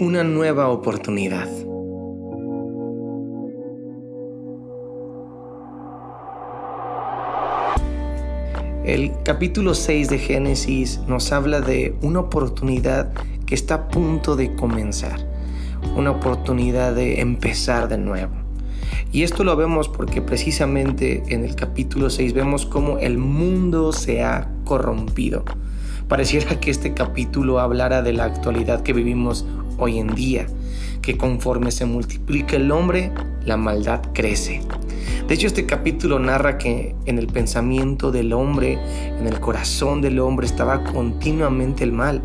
una nueva oportunidad. El capítulo 6 de Génesis nos habla de una oportunidad que está a punto de comenzar, una oportunidad de empezar de nuevo. Y esto lo vemos porque precisamente en el capítulo 6 vemos cómo el mundo se ha corrompido. Pareciera que este capítulo hablara de la actualidad que vivimos hoy en día, que conforme se multiplica el hombre, la maldad crece. De hecho, este capítulo narra que en el pensamiento del hombre, en el corazón del hombre, estaba continuamente el mal.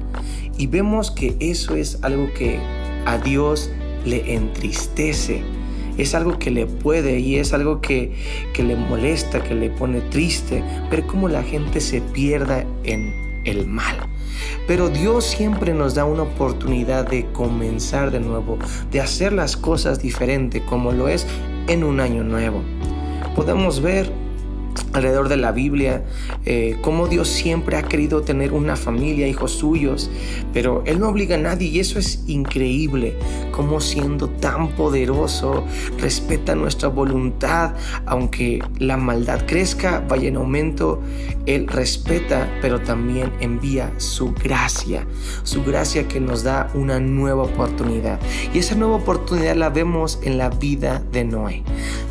Y vemos que eso es algo que a Dios le entristece. Es algo que le puede y es algo que, que le molesta, que le pone triste, ver cómo la gente se pierda en el mal. Pero Dios siempre nos da una oportunidad de comenzar de nuevo, de hacer las cosas diferente como lo es en un año nuevo. Podemos ver alrededor de la Biblia, eh, cómo Dios siempre ha querido tener una familia, hijos suyos, pero Él no obliga a nadie y eso es increíble, como siendo tan poderoso, respeta nuestra voluntad, aunque la maldad crezca, vaya en aumento, Él respeta, pero también envía su gracia, su gracia que nos da una nueva oportunidad. Y esa nueva oportunidad la vemos en la vida de Noé.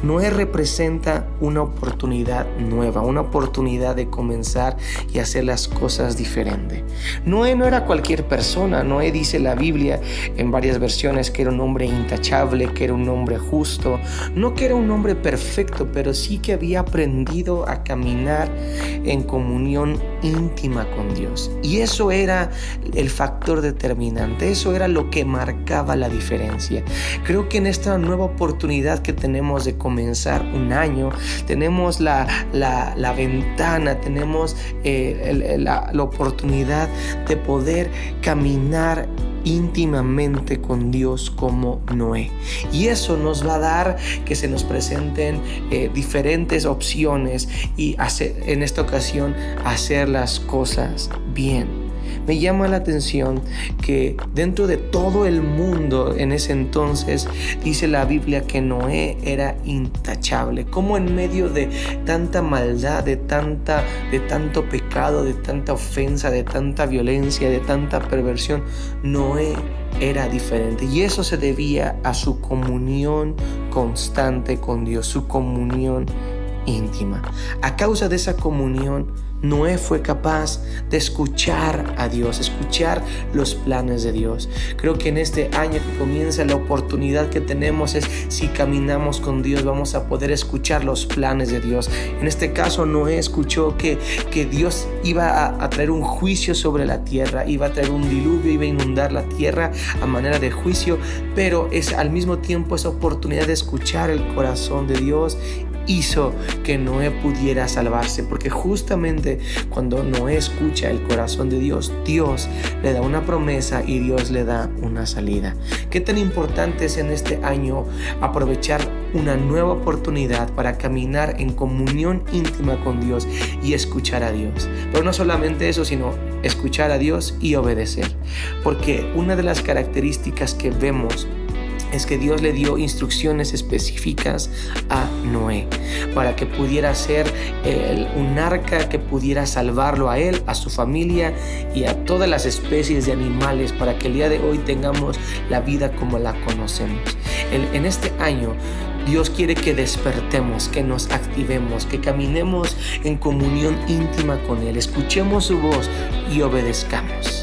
Noé representa una oportunidad nueva, una oportunidad de comenzar y hacer las cosas diferente. Noé no era cualquier persona, Noé dice la Biblia en varias versiones que era un hombre intachable, que era un hombre justo, no que era un hombre perfecto, pero sí que había aprendido a caminar en comunión íntima con Dios. Y eso era el factor determinante, eso era lo que marcaba la diferencia. Creo que en esta nueva oportunidad que tenemos de comenzar un año, tenemos la, la, ventana, tenemos eh, la, la oportunidad de poder caminar íntimamente con Dios como Noé. Y eso nos va a dar que se nos presenten eh, diferentes opciones y hacer, en esta ocasión hacer las cosas bien. Me llama la atención que dentro de todo el mundo en ese entonces dice la Biblia que Noé era intachable, como en medio de tanta maldad, de tanta de tanto pecado, de tanta ofensa, de tanta violencia, de tanta perversión, Noé era diferente y eso se debía a su comunión constante con Dios, su comunión íntima. A causa de esa comunión Noé fue capaz de escuchar a Dios, escuchar los planes de Dios. Creo que en este año que comienza la oportunidad que tenemos es si caminamos con Dios vamos a poder escuchar los planes de Dios. En este caso Noé escuchó que, que Dios iba a, a traer un juicio sobre la tierra, iba a traer un diluvio, iba a inundar la tierra a manera de juicio, pero es al mismo tiempo esa oportunidad de escuchar el corazón de Dios hizo que Noé pudiera salvarse, porque justamente cuando Noé escucha el corazón de Dios, Dios le da una promesa y Dios le da una salida. ¿Qué tan importante es en este año aprovechar una nueva oportunidad para caminar en comunión íntima con Dios y escuchar a Dios? Pero no solamente eso, sino escuchar a Dios y obedecer, porque una de las características que vemos es que Dios le dio instrucciones específicas a Noé para que pudiera ser un arca que pudiera salvarlo a él, a su familia y a todas las especies de animales para que el día de hoy tengamos la vida como la conocemos. en este año Dios quiere que despertemos, que nos activemos, que caminemos en comunión íntima con Él, escuchemos su voz y obedezcamos.